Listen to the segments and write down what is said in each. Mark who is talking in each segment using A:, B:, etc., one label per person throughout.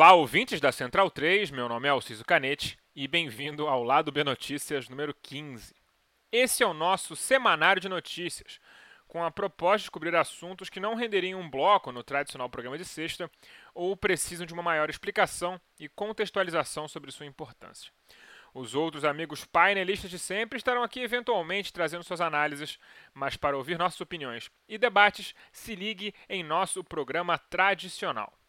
A: Olá, ouvintes da Central 3, meu nome é Alciso Canete e bem-vindo ao Lado B Notícias número 15. Esse é o nosso semanário de notícias, com a proposta de cobrir assuntos que não renderiam um bloco no tradicional programa de sexta ou precisam de uma maior explicação e contextualização sobre sua importância. Os outros amigos painelistas de sempre estarão aqui eventualmente trazendo suas análises, mas para ouvir nossas opiniões e debates, se ligue em nosso programa tradicional.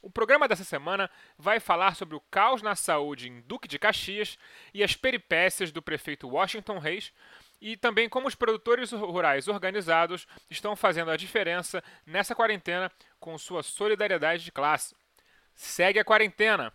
A: O programa dessa semana vai falar sobre o caos na saúde em Duque de Caxias e as peripécias do prefeito Washington Reis, e também como os produtores rurais organizados estão fazendo a diferença nessa quarentena com sua solidariedade de classe. Segue a quarentena!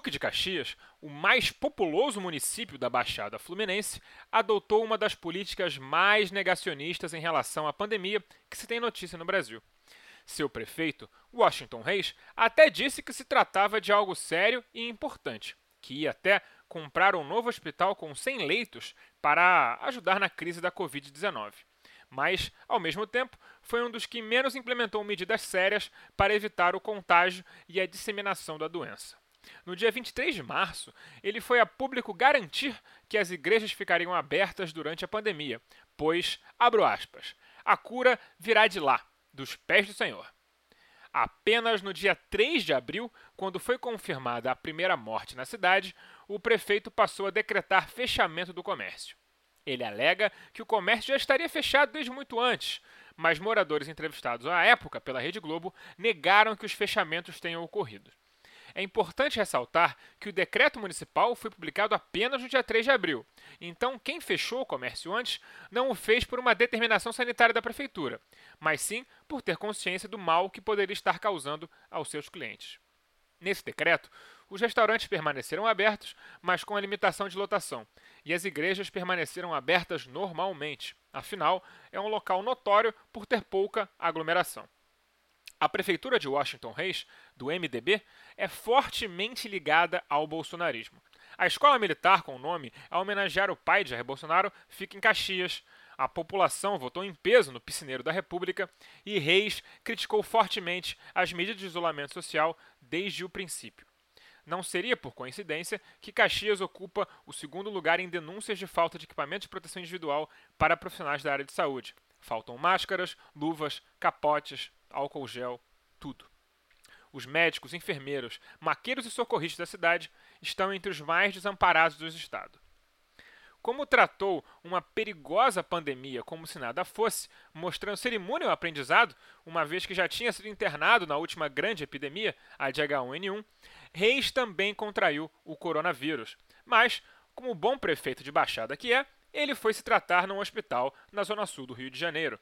A: Duque de Caxias, o mais populoso município da Baixada Fluminense, adotou uma das políticas mais negacionistas em relação à pandemia que se tem notícia no Brasil. Seu prefeito, Washington Reis, até disse que se tratava de algo sério e importante, que ia até comprar um novo hospital com 100 leitos para ajudar na crise da Covid-19 mas, ao mesmo tempo, foi um dos que menos implementou medidas sérias para evitar o contágio e a disseminação da doença. No dia 23 de março, ele foi a público garantir que as igrejas ficariam abertas durante a pandemia, pois, abro aspas, a cura virá de lá, dos pés do Senhor. Apenas no dia 3 de abril, quando foi confirmada a primeira morte na cidade, o prefeito passou a decretar fechamento do comércio. Ele alega que o comércio já estaria fechado desde muito antes, mas moradores entrevistados à época pela Rede Globo negaram que os fechamentos tenham ocorrido. É importante ressaltar que o decreto municipal foi publicado apenas no dia 3 de abril. Então, quem fechou o comércio antes não o fez por uma determinação sanitária da prefeitura, mas sim por ter consciência do mal que poderia estar causando aos seus clientes. Nesse decreto, os restaurantes permaneceram abertos, mas com a limitação de lotação, e as igrejas permaneceram abertas normalmente. Afinal, é um local notório por ter pouca aglomeração. A prefeitura de Washington Reis, do MDB, é fortemente ligada ao bolsonarismo. A escola militar com o nome a homenagear o pai de Jair Bolsonaro fica em Caxias. A população votou em peso no piscineiro da República e Reis criticou fortemente as medidas de isolamento social desde o princípio. Não seria por coincidência que Caxias ocupa o segundo lugar em denúncias de falta de equipamento de proteção individual para profissionais da área de saúde. Faltam máscaras, luvas, capotes, álcool gel, tudo. Os médicos, enfermeiros, maqueiros e socorristas da cidade estão entre os mais desamparados do estado. Como tratou uma perigosa pandemia como se nada fosse, mostrando ser imune ao aprendizado, uma vez que já tinha sido internado na última grande epidemia, a de H1N1, Reis também contraiu o coronavírus. Mas, como bom prefeito de Baixada que é, ele foi se tratar num hospital na zona sul do Rio de Janeiro.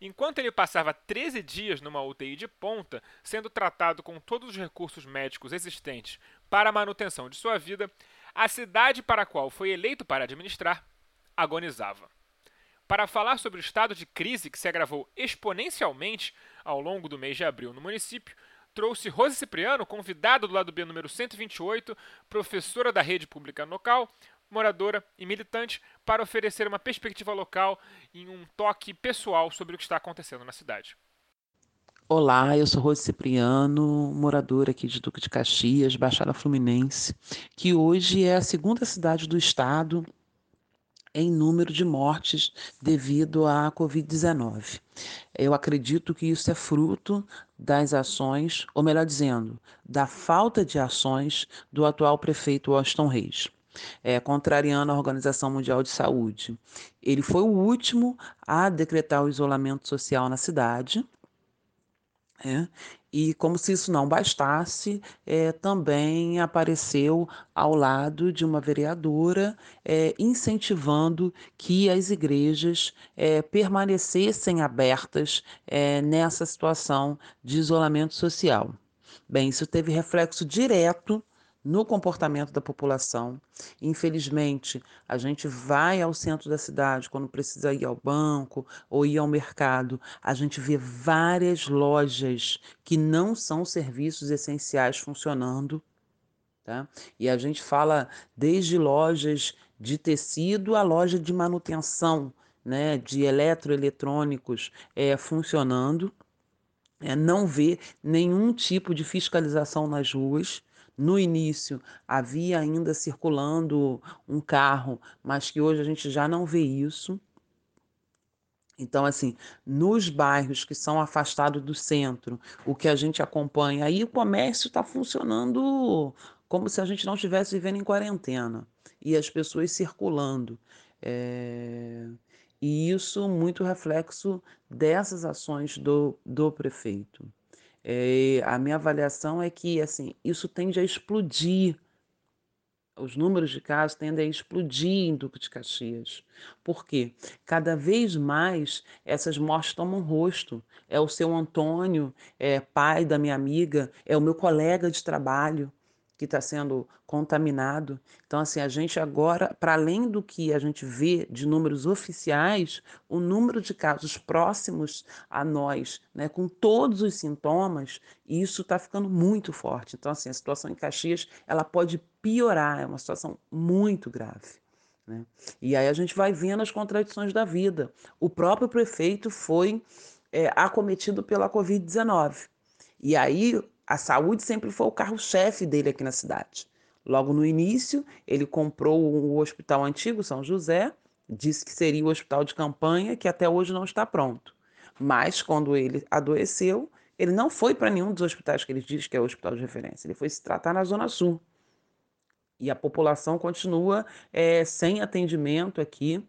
A: Enquanto ele passava 13 dias numa UTI de ponta, sendo tratado com todos os recursos médicos existentes para a manutenção de sua vida, a cidade para a qual foi eleito para administrar agonizava. Para falar sobre o estado de crise que se agravou exponencialmente ao longo do mês de abril no município, trouxe Rose Cipriano, convidada do lado B número 128, professora da rede pública local, moradora e militante, para oferecer uma perspectiva local e um toque pessoal sobre o que está acontecendo na cidade.
B: Olá, eu sou Rose Cipriano, moradora aqui de Duque de Caxias, Baixada Fluminense, que hoje é a segunda cidade do estado em número de mortes devido à Covid-19. Eu acredito que isso é fruto das ações, ou melhor dizendo, da falta de ações do atual prefeito Washington Reis. É, contrariando a Organização Mundial de Saúde. Ele foi o último a decretar o isolamento social na cidade, é, e como se isso não bastasse, é, também apareceu ao lado de uma vereadora é, incentivando que as igrejas é, permanecessem abertas é, nessa situação de isolamento social. Bem, isso teve reflexo direto no comportamento da população. Infelizmente, a gente vai ao centro da cidade quando precisa ir ao banco ou ir ao mercado, a gente vê várias lojas que não são serviços essenciais funcionando. Tá? E a gente fala desde lojas de tecido a loja de manutenção né, de eletroeletrônicos é, funcionando, é, não vê nenhum tipo de fiscalização nas ruas. No início havia ainda circulando um carro, mas que hoje a gente já não vê isso. Então, assim, nos bairros que são afastados do centro, o que a gente acompanha, aí o comércio está funcionando como se a gente não estivesse vivendo em quarentena e as pessoas circulando. É... E isso muito reflexo dessas ações do, do prefeito. É, a minha avaliação é que assim isso tende a explodir. Os números de casos tendem a explodir em Duque de Caxias. Por quê? Cada vez mais essas mortes tomam rosto. É o seu Antônio, é pai da minha amiga, é o meu colega de trabalho que está sendo contaminado. Então, assim, a gente agora, para além do que a gente vê de números oficiais, o número de casos próximos a nós, né, com todos os sintomas, isso está ficando muito forte. Então, assim, a situação em Caxias, ela pode piorar, é uma situação muito grave. Né? E aí a gente vai vendo as contradições da vida. O próprio prefeito foi é, acometido pela Covid-19. E aí a saúde sempre foi o carro-chefe dele aqui na cidade. Logo no início, ele comprou o hospital antigo, São José, disse que seria o hospital de campanha, que até hoje não está pronto. Mas quando ele adoeceu, ele não foi para nenhum dos hospitais que ele diz que é o hospital de referência, ele foi se tratar na Zona Sul. E a população continua é, sem atendimento aqui.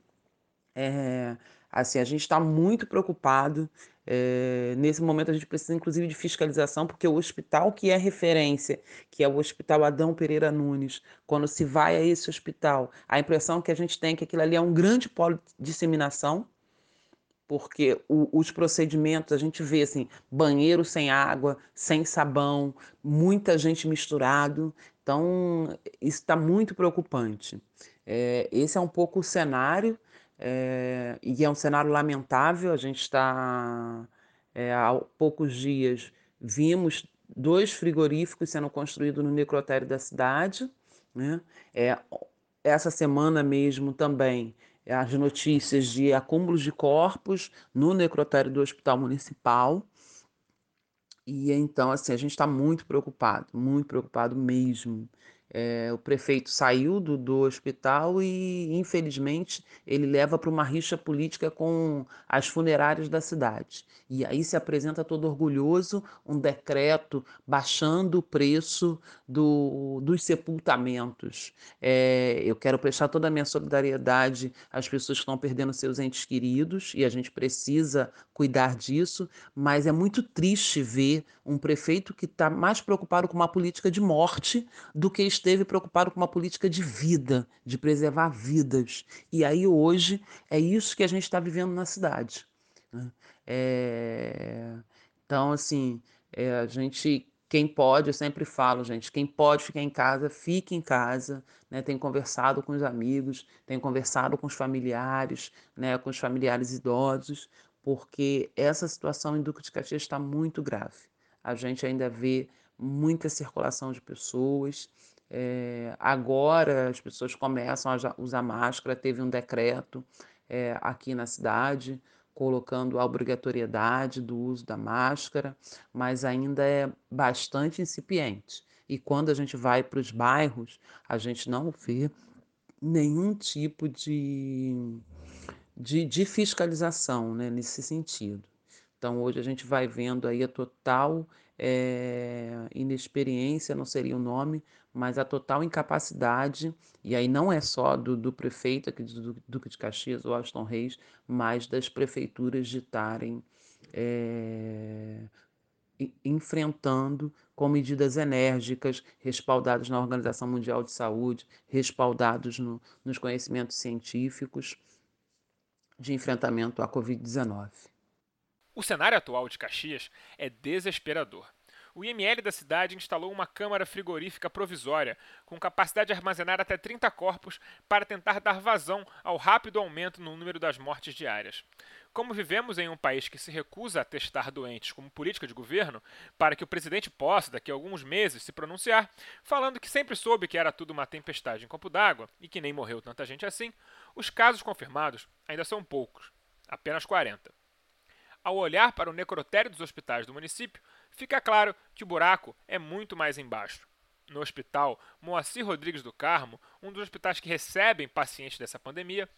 B: É, assim, a gente está muito preocupado é, nesse momento a gente precisa inclusive de fiscalização, porque o hospital que é referência, que é o Hospital Adão Pereira Nunes, quando se vai a esse hospital, a impressão que a gente tem é que aquilo ali é um grande polo de disseminação, porque o, os procedimentos a gente vê assim, banheiro sem água, sem sabão, muita gente misturado, então isso está muito preocupante. É, esse é um pouco o cenário é, e é um cenário lamentável. A gente está, é, há poucos dias, vimos dois frigoríficos sendo construídos no necrotério da cidade. Né? É, essa semana mesmo também as notícias de acúmulos de corpos no necrotério do Hospital Municipal. E então, assim, a gente está muito preocupado, muito preocupado mesmo. É, o prefeito saiu do, do hospital e, infelizmente, ele leva para uma rixa política com as funerárias da cidade. E aí se apresenta todo orgulhoso um decreto baixando o preço do, dos sepultamentos. É, eu quero prestar toda a minha solidariedade às pessoas que estão perdendo seus entes queridos e a gente precisa cuidar disso, mas é muito triste ver um prefeito que está mais preocupado com uma política de morte do que esteve preocupado com uma política de vida, de preservar vidas. E aí hoje é isso que a gente está vivendo na cidade. Né? É... Então, assim, é, a gente quem pode, eu sempre falo, gente, quem pode ficar em casa, fique em casa, né? Tem conversado com os amigos, tem conversado com os familiares, né? Com os familiares idosos, porque essa situação em Duque de Caxias está muito grave. A gente ainda vê muita circulação de pessoas, é, agora as pessoas começam a usar máscara, teve um decreto é, aqui na cidade colocando a obrigatoriedade do uso da máscara, mas ainda é bastante incipiente. E quando a gente vai para os bairros, a gente não vê nenhum tipo de, de, de fiscalização né, nesse sentido. Então, hoje a gente vai vendo aí a total é, inexperiência, não seria o nome, mas a total incapacidade, e aí não é só do, do prefeito aqui do Duque de Caxias, o Aston Reis, mas das prefeituras de estarem é, enfrentando com medidas enérgicas, respaldadas na Organização Mundial de Saúde, respaldados no, nos conhecimentos científicos de enfrentamento à Covid-19.
A: O cenário atual de Caxias é desesperador. o IML da cidade instalou uma câmara frigorífica provisória, com capacidade de armazenar até 30 corpos, para tentar dar vazão ao rápido aumento no número das mortes diárias. Como vivemos em um país que se recusa a testar doentes como política de governo, para que o presidente possa, daqui a alguns meses, se pronunciar, falando que sempre soube que era tudo uma tempestade em copo d'água e que nem morreu tanta gente assim, os casos confirmados ainda são poucos apenas 40. Ao olhar para o necrotério dos hospitais do município, fica claro que o buraco é muito mais embaixo. No hospital Moacir Rodrigues do Carmo, um dos hospitais que recebem pacientes dessa pandemia,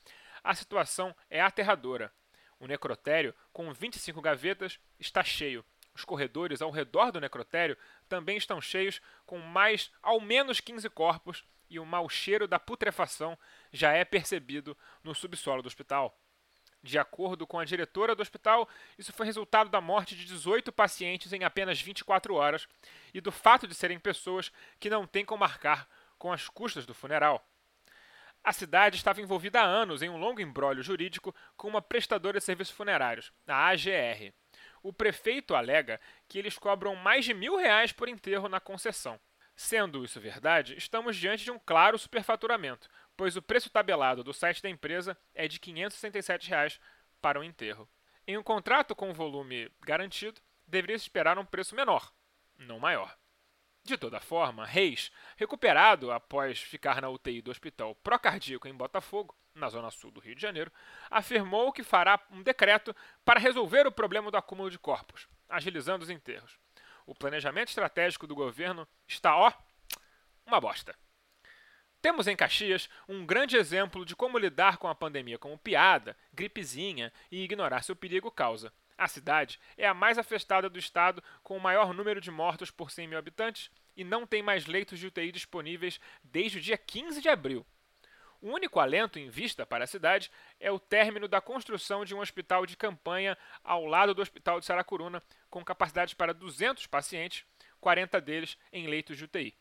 A: a situação é aterradora. O necrotério, com 25 gavetas, está cheio. Os corredores ao redor do necrotério também estão cheios, com mais ao menos 15 corpos, e o mau cheiro da putrefação já é percebido no subsolo do hospital. De acordo com a diretora do hospital, isso foi resultado da morte de 18 pacientes em apenas 24 horas e do fato de serem pessoas que não têm como marcar com as custas do funeral. A cidade estava envolvida há anos em um longo embrólio jurídico com uma prestadora de serviços funerários, a AGR. O prefeito alega que eles cobram mais de mil reais por enterro na concessão. Sendo isso verdade, estamos diante de um claro superfaturamento, pois o preço tabelado do site da empresa é de 567 reais para o enterro. Em um contrato com volume garantido, deveria-se esperar um preço menor, não maior. De toda forma, Reis, recuperado após ficar na UTI do Hospital Procardíaco em Botafogo, na zona sul do Rio de Janeiro, afirmou que fará um decreto para resolver o problema do acúmulo de corpos, agilizando os enterros. O planejamento estratégico do governo está, ó, uma bosta. Temos em Caxias um grande exemplo de como lidar com a pandemia como piada, gripezinha e ignorar seu perigo causa. A cidade é a mais afetada do estado, com o maior número de mortos por 100 mil habitantes e não tem mais leitos de UTI disponíveis desde o dia 15 de abril. O único alento em vista para a cidade é o término da construção de um hospital de campanha ao lado do Hospital de Saracuruna, com capacidade para 200 pacientes, 40 deles em leitos de UTI.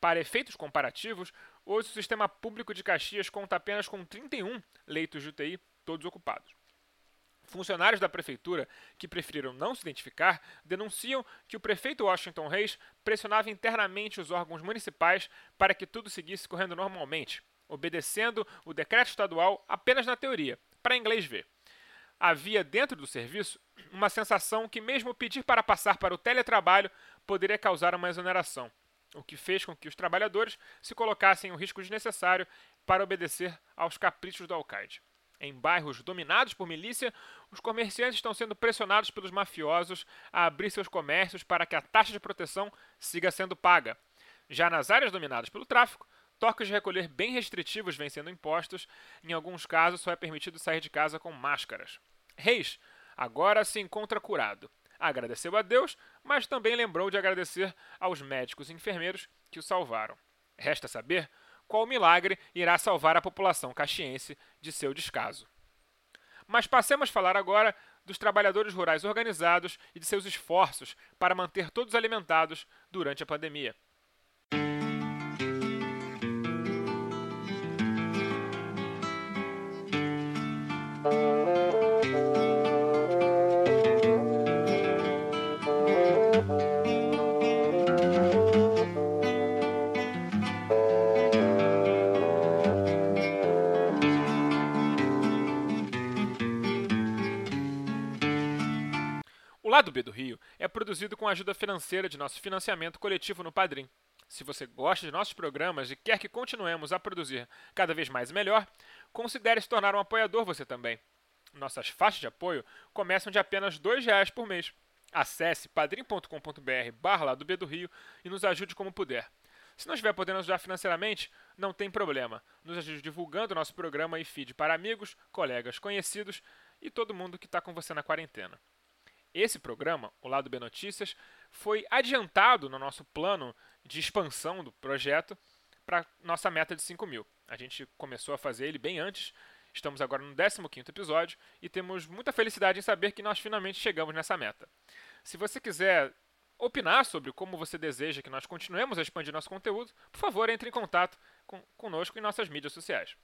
A: Para efeitos comparativos, Hoje, o sistema público de Caxias conta apenas com 31 leitos de UTI, todos ocupados. Funcionários da prefeitura que preferiram não se identificar denunciam que o prefeito Washington Reis pressionava internamente os órgãos municipais para que tudo seguisse correndo normalmente, obedecendo o decreto estadual apenas na teoria, para inglês ver. Havia dentro do serviço uma sensação que, mesmo pedir para passar para o teletrabalho, poderia causar uma exoneração o que fez com que os trabalhadores se colocassem o risco desnecessário para obedecer aos caprichos do alcaide. Em bairros dominados por milícia, os comerciantes estão sendo pressionados pelos mafiosos a abrir seus comércios para que a taxa de proteção siga sendo paga. Já nas áreas dominadas pelo tráfico, toques de recolher bem restritivos vêm sendo impostos, em alguns casos só é permitido sair de casa com máscaras. Reis agora se encontra curado Agradeceu a Deus, mas também lembrou de agradecer aos médicos e enfermeiros que o salvaram. Resta saber qual milagre irá salvar a população caxiense de seu descaso. Mas passemos a falar agora dos trabalhadores rurais organizados e de seus esforços para manter todos alimentados durante a pandemia. Lado B do Rio é produzido com a ajuda financeira de nosso financiamento coletivo no Padrim. Se você gosta de nossos programas e quer que continuemos a produzir cada vez mais melhor, considere se tornar um apoiador você também. Nossas faixas de apoio começam de apenas R$ reais por mês. Acesse padrim.com.br barra do B do Rio e nos ajude como puder. Se não estiver podendo ajudar financeiramente, não tem problema. Nos ajude divulgando nosso programa e feed para amigos, colegas, conhecidos e todo mundo que está com você na quarentena. Esse programa, o Lado B Notícias, foi adiantado no nosso plano de expansão do projeto para nossa meta de 5 mil. A gente começou a fazer ele bem antes, estamos agora no 15 episódio e temos muita felicidade em saber que nós finalmente chegamos nessa meta. Se você quiser opinar sobre como você deseja que nós continuemos a expandir nosso conteúdo, por favor, entre em contato com, conosco em nossas mídias sociais.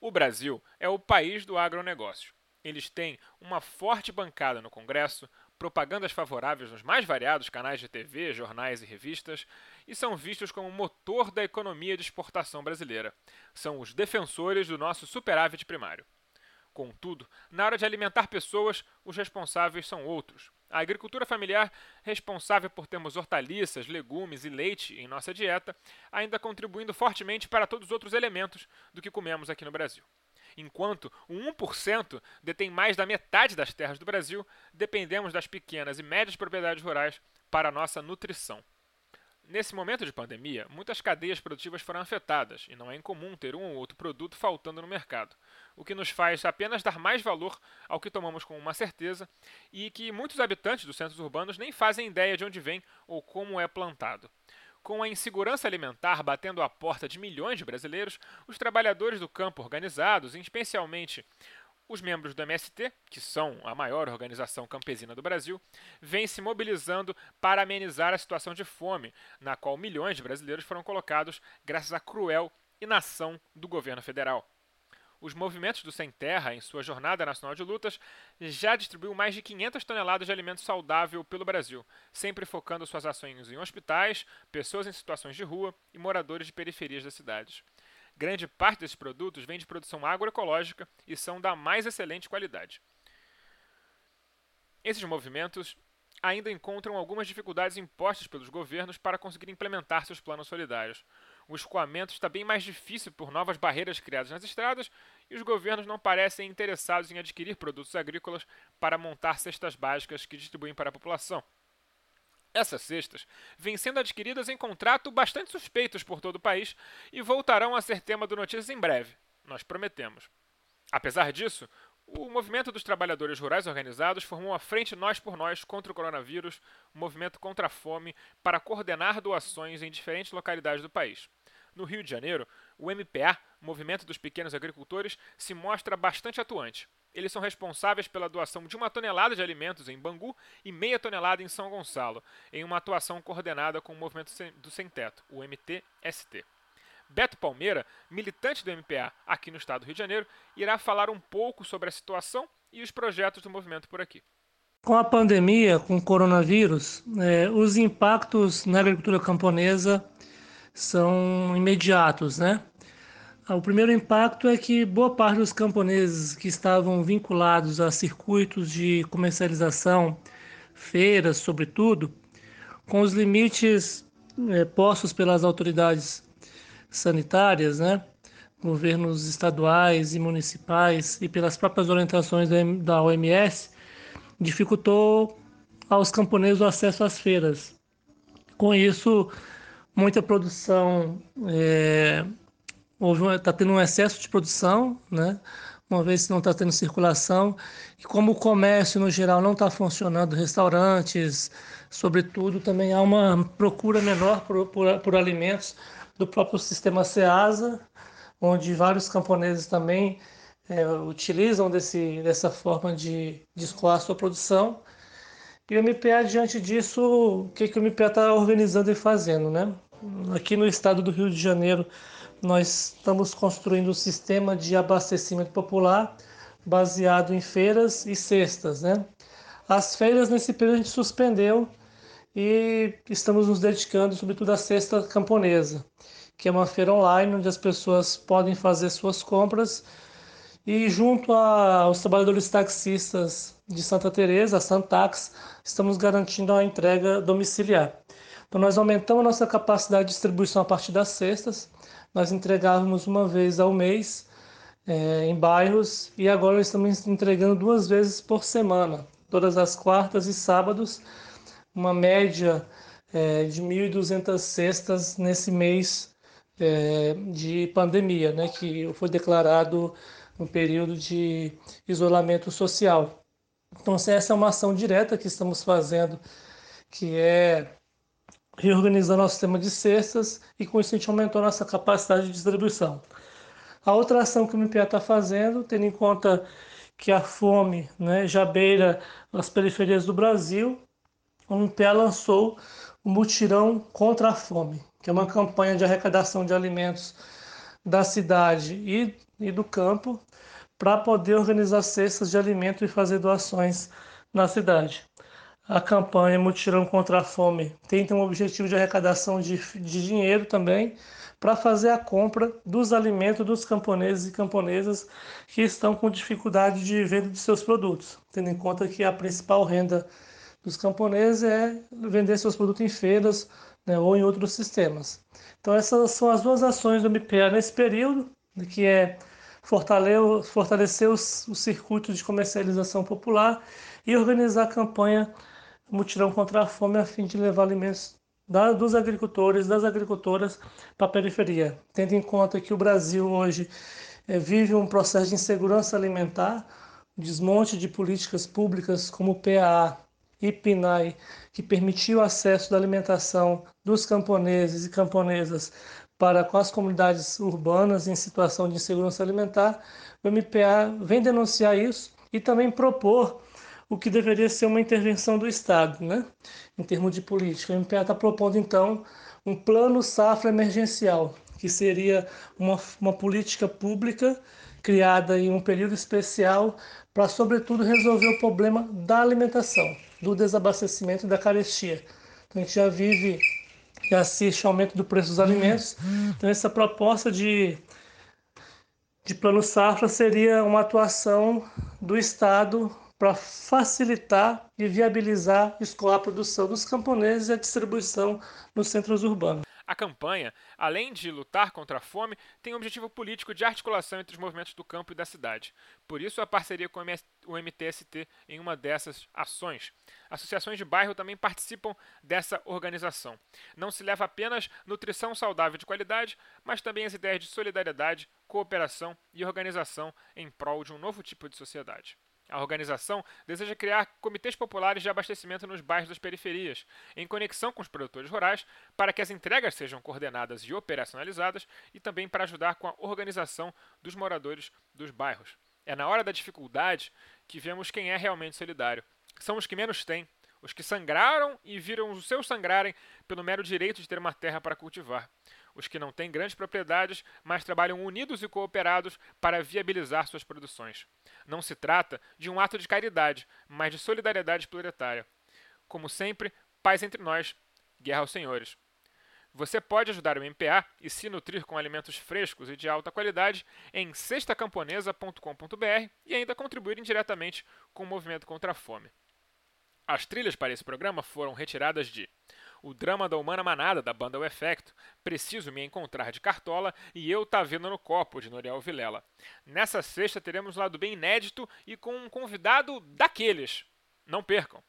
A: O Brasil é o país do agronegócio eles têm uma forte bancada no Congresso, propagandas favoráveis nos mais variados canais de TV, jornais e revistas, e são vistos como motor da economia de exportação brasileira. São os defensores do nosso superávit primário. Contudo, na hora de alimentar pessoas, os responsáveis são outros. A agricultura familiar, responsável por termos hortaliças, legumes e leite em nossa dieta, ainda contribuindo fortemente para todos os outros elementos do que comemos aqui no Brasil. Enquanto o 1% detém mais da metade das terras do Brasil, dependemos das pequenas e médias propriedades rurais para a nossa nutrição. Nesse momento de pandemia, muitas cadeias produtivas foram afetadas e não é incomum ter um ou outro produto faltando no mercado, o que nos faz apenas dar mais valor ao que tomamos com uma certeza e que muitos habitantes dos centros urbanos nem fazem ideia de onde vem ou como é plantado. Com a insegurança alimentar batendo à porta de milhões de brasileiros, os trabalhadores do campo organizados, especialmente os membros do MST, que são a maior organização campesina do Brasil, vêm se mobilizando para amenizar a situação de fome, na qual milhões de brasileiros foram colocados graças à cruel inação do governo federal. Os movimentos do Sem Terra, em sua jornada nacional de lutas, já distribuiu mais de 500 toneladas de alimento saudável pelo Brasil, sempre focando suas ações em hospitais, pessoas em situações de rua e moradores de periferias das cidades. Grande parte desses produtos vem de produção agroecológica e são da mais excelente qualidade. Esses movimentos ainda encontram algumas dificuldades impostas pelos governos para conseguir implementar seus planos solidários. O escoamento está bem mais difícil por novas barreiras criadas nas estradas e os governos não parecem interessados em adquirir produtos agrícolas para montar cestas básicas que distribuem para a população. Essas cestas vêm sendo adquiridas em contrato bastante suspeitos por todo o país e voltarão a ser tema do Notícias em breve. Nós prometemos. Apesar disso, o movimento dos trabalhadores rurais organizados formou a Frente Nós por Nós contra o coronavírus, um movimento contra a fome, para coordenar doações em diferentes localidades do país. No Rio de Janeiro, o MPA, Movimento dos Pequenos Agricultores, se mostra bastante atuante. Eles são responsáveis pela doação de uma tonelada de alimentos em Bangu e meia tonelada em São Gonçalo, em uma atuação coordenada com o Movimento do Sem Teto, o MTST. Beto Palmeira, militante do MPA aqui no estado do Rio de Janeiro, irá falar um pouco sobre a situação e os projetos do movimento por aqui.
C: Com a pandemia, com o coronavírus, é, os impactos na agricultura camponesa são imediatos, né? Ah, o primeiro impacto é que boa parte dos camponeses que estavam vinculados a circuitos de comercialização, feiras, sobretudo, com os limites é, postos pelas autoridades sanitárias, né, governos estaduais e municipais e pelas próprias orientações da OMS, dificultou aos camponeses o acesso às feiras. Com isso, muita produção é, está tendo um excesso de produção, né? uma vez que não está tendo circulação, e como o comércio no geral não está funcionando, restaurantes, sobretudo, também há uma procura menor por, por, por alimentos do próprio sistema SEASA, onde vários camponeses também é, utilizam desse, dessa forma de, de escoar sua produção. E o MPA, diante disso, o que, que o MPA está organizando e fazendo? Né? Aqui no estado do Rio de Janeiro, nós estamos construindo um sistema de abastecimento popular baseado em feiras e cestas. Né? As feiras nesse período a gente suspendeu e estamos nos dedicando sobretudo à cesta camponesa, que é uma feira online onde as pessoas podem fazer suas compras e junto aos trabalhadores taxistas de Santa Teresa, a Santax, estamos garantindo a entrega domiciliar. Então nós aumentamos a nossa capacidade de distribuição a partir das cestas nós entregávamos uma vez ao mês é, em bairros e agora estamos entregando duas vezes por semana, todas as quartas e sábados, uma média é, de 1.200 cestas nesse mês é, de pandemia, né, que foi declarado um período de isolamento social. Então, essa é uma ação direta que estamos fazendo, que é reorganizar nosso sistema de cestas e com isso a gente aumentou nossa capacidade de distribuição. A outra ação que o MPA está fazendo, tendo em conta que a fome né, já beira as periferias do Brasil, o MPA lançou o Mutirão contra a Fome, que é uma campanha de arrecadação de alimentos da cidade e, e do campo para poder organizar cestas de alimento e fazer doações na cidade. A campanha Mutirão contra a Fome tem um objetivo de arrecadação de, de dinheiro também para fazer a compra dos alimentos dos camponeses e camponesas que estão com dificuldade de venda de seus produtos, tendo em conta que a principal renda dos camponeses é vender seus produtos em feiras né, ou em outros sistemas. Então essas são as duas ações do MPA nesse período, que é fortalecer os, os circuitos de comercialização popular e organizar a campanha Mutirão contra a Fome a fim de levar alimentos da, dos agricultores, das agricultoras para a periferia, tendo em conta que o Brasil hoje é, vive um processo de insegurança alimentar, desmonte de políticas públicas como o PAA e PNAE, que permitiu o acesso da alimentação dos camponeses e camponesas para com as comunidades urbanas em situação de insegurança alimentar, o MPA vem denunciar isso e também propor o que deveria ser uma intervenção do Estado, né? em termos de política. O MPA está propondo, então, um plano safra emergencial, que seria uma, uma política pública criada em um período especial para, sobretudo, resolver o problema da alimentação, do desabastecimento e da carestia. Então, a gente já vive e assiste ao aumento do preço dos alimentos. Então, essa proposta de, de plano safra seria uma atuação do Estado para facilitar e viabilizar escoar a produção dos camponeses e a distribuição nos centros urbanos.
A: A campanha, além de lutar contra a fome, tem um objetivo político de articulação entre os movimentos do campo e da cidade. Por isso, a parceria com o MTST em uma dessas ações. Associações de bairro também participam dessa organização. Não se leva apenas nutrição saudável de qualidade, mas também as ideias de solidariedade, cooperação e organização em prol de um novo tipo de sociedade. A organização deseja criar comitês populares de abastecimento nos bairros das periferias, em conexão com os produtores rurais, para que as entregas sejam coordenadas e operacionalizadas e também para ajudar com a organização dos moradores dos bairros. É na hora da dificuldade que vemos quem é realmente solidário. São os que menos têm, os que sangraram e viram os seus sangrarem pelo mero direito de ter uma terra para cultivar. Os que não têm grandes propriedades, mas trabalham unidos e cooperados para viabilizar suas produções. Não se trata de um ato de caridade, mas de solidariedade proletária. Como sempre, paz entre nós, guerra aos senhores. Você pode ajudar o MPA e se nutrir com alimentos frescos e de alta qualidade em cestacamponesa.com.br e ainda contribuir indiretamente com o movimento contra a fome. As trilhas para esse programa foram retiradas de o drama da Humana Manada, da banda O Efecto, Preciso Me Encontrar de Cartola e Eu Tá Vendo no Copo, de Noriel Vilela. Nessa sexta teremos lado bem inédito e com um convidado daqueles. Não percam!